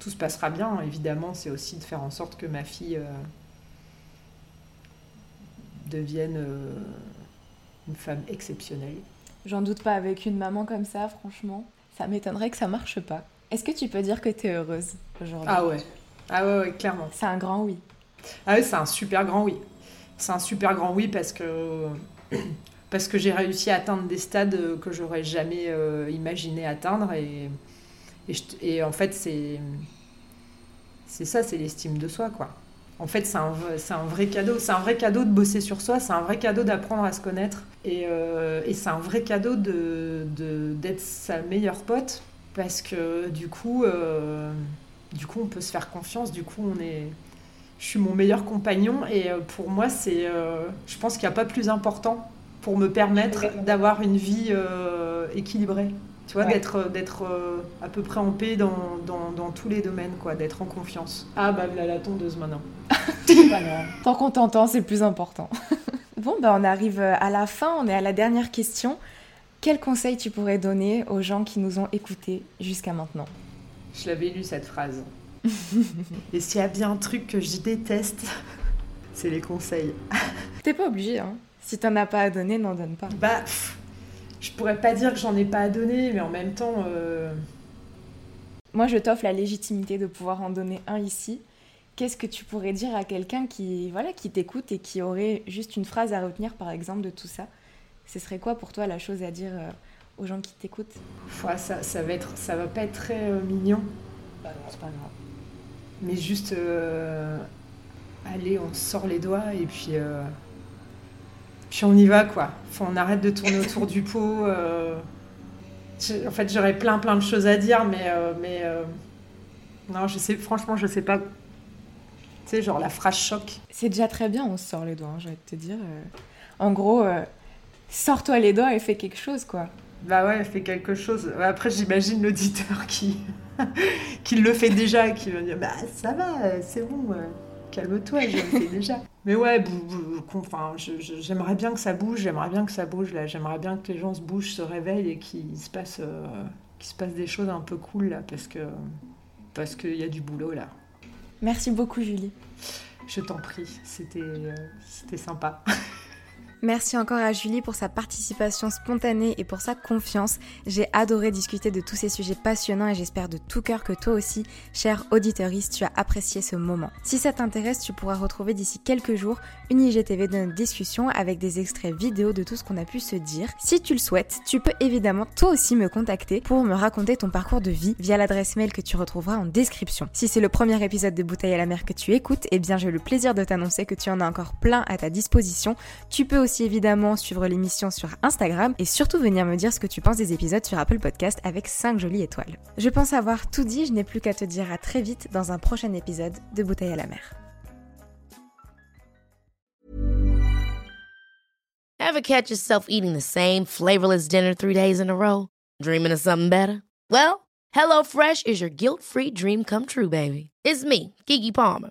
tout se passera bien. Évidemment, c'est aussi de faire en sorte que ma fille euh, devienne euh, une femme exceptionnelle. J'en doute pas, avec une maman comme ça, franchement, ça m'étonnerait que ça marche pas. Est-ce que tu peux dire que tu es heureuse aujourd'hui? Ah ouais, ah ouais, ouais clairement. C'est un grand oui. Ah ouais, c'est un super grand oui. C'est un super grand oui parce que parce que j'ai réussi à atteindre des stades euh, que j'aurais jamais euh, imaginé atteindre. Et, et, en fait, c'est, c'est ça, c'est l'estime de soi, quoi. En fait, c'est un, c'est un vrai cadeau. C'est un vrai cadeau de bosser sur soi, c'est un vrai cadeau d'apprendre à se connaître. Et, euh, et c'est un vrai cadeau de, de, d'être sa meilleure pote, parce que du coup, du coup, on peut se faire confiance, du coup, on est... Je suis mon meilleur compagnon et pour moi, c'est, je pense qu'il n'y a pas plus important pour me permettre d'avoir une vie euh, équilibrée. Tu vois, d'être, d'être euh, à peu près en paix dans, dans, dans tous les domaines, quoi, d'être en confiance. Ah bah là, la tondeuse maintenant. Tant qu'on t'entend, c'est le plus important. bon, bah on arrive à la fin, on est à la dernière question. Quel conseil tu pourrais donner aux gens qui nous ont écoutés jusqu'à maintenant? Je l'avais lu cette phrase. Et s'il y a bien un truc que je déteste, c'est les conseils. T'es pas obligé, hein si t'en as pas à donner, n'en donne pas. Bah, je pourrais pas dire que j'en ai pas à donner, mais en même temps. Euh, Moi, je t'offre la légitimité de pouvoir en donner un ici. Qu'est-ce que tu pourrais dire à quelqu'un qui, voilà, qui t'écoute et qui aurait juste une phrase à retenir, par exemple, de tout ça? Ce serait quoi pour toi la chose à dire euh, aux gens qui t'écoutent? Ça, ça va être, ça va pas être très euh, mignon. Bah non, c'est pas grave. Mais juste allez, on sort les doigts et puis, puis on y va quoi. On arrête de tourner autour du pot. euh. En fait, j'aurais plein plein de choses à dire, mais, euh, mais euh, non, je sais, franchement, je sais pas. Tu sais, genre la phrase choc. C'est déjà très bien, on sort les doigts, hein, j'ai envie de te dire. En gros, sors-toi les doigts et fais quelque chose, quoi. Bah ouais, fait quelque chose. Après, j'imagine l'auditeur qui, qui le fait déjà, qui va dire Bah ça va, c'est bon, calme-toi, je le fais déjà. Mais ouais, bou- bou- qu'on- enfin, je- je- j'aimerais bien que ça bouge, j'aimerais bien que ça bouge là, j'aimerais bien que les gens se bougent, se réveillent et qu'il se passe, euh, qu'il se passe des choses un peu cool là, parce que parce qu'il y a du boulot là. Merci beaucoup, Julie. Je t'en prie, c'était euh, c'était sympa. Merci encore à Julie pour sa participation spontanée et pour sa confiance. J'ai adoré discuter de tous ces sujets passionnants et j'espère de tout cœur que toi aussi, cher auditoriste, tu as apprécié ce moment. Si ça t'intéresse, tu pourras retrouver d'ici quelques jours une IGTV de notre discussion avec des extraits vidéo de tout ce qu'on a pu se dire. Si tu le souhaites, tu peux évidemment toi aussi me contacter pour me raconter ton parcours de vie via l'adresse mail que tu retrouveras en description. Si c'est le premier épisode de Bouteille à la mer que tu écoutes, eh bien j'ai le plaisir de t'annoncer que tu en as encore plein à ta disposition. Tu peux aussi évidemment suivre l'émission sur Instagram et surtout venir me dire ce que tu penses des épisodes sur Apple Podcast avec 5 jolies étoiles. Je pense avoir tout dit, je n'ai plus qu'à te dire à très vite dans un prochain épisode de Bouteille à la mer. Ever catch yourself eating the same flavorless dinner three days in a row? Dreaming of something better? Well, HelloFresh is your guilt-free dream come true, baby. It's me, Kiki Palmer.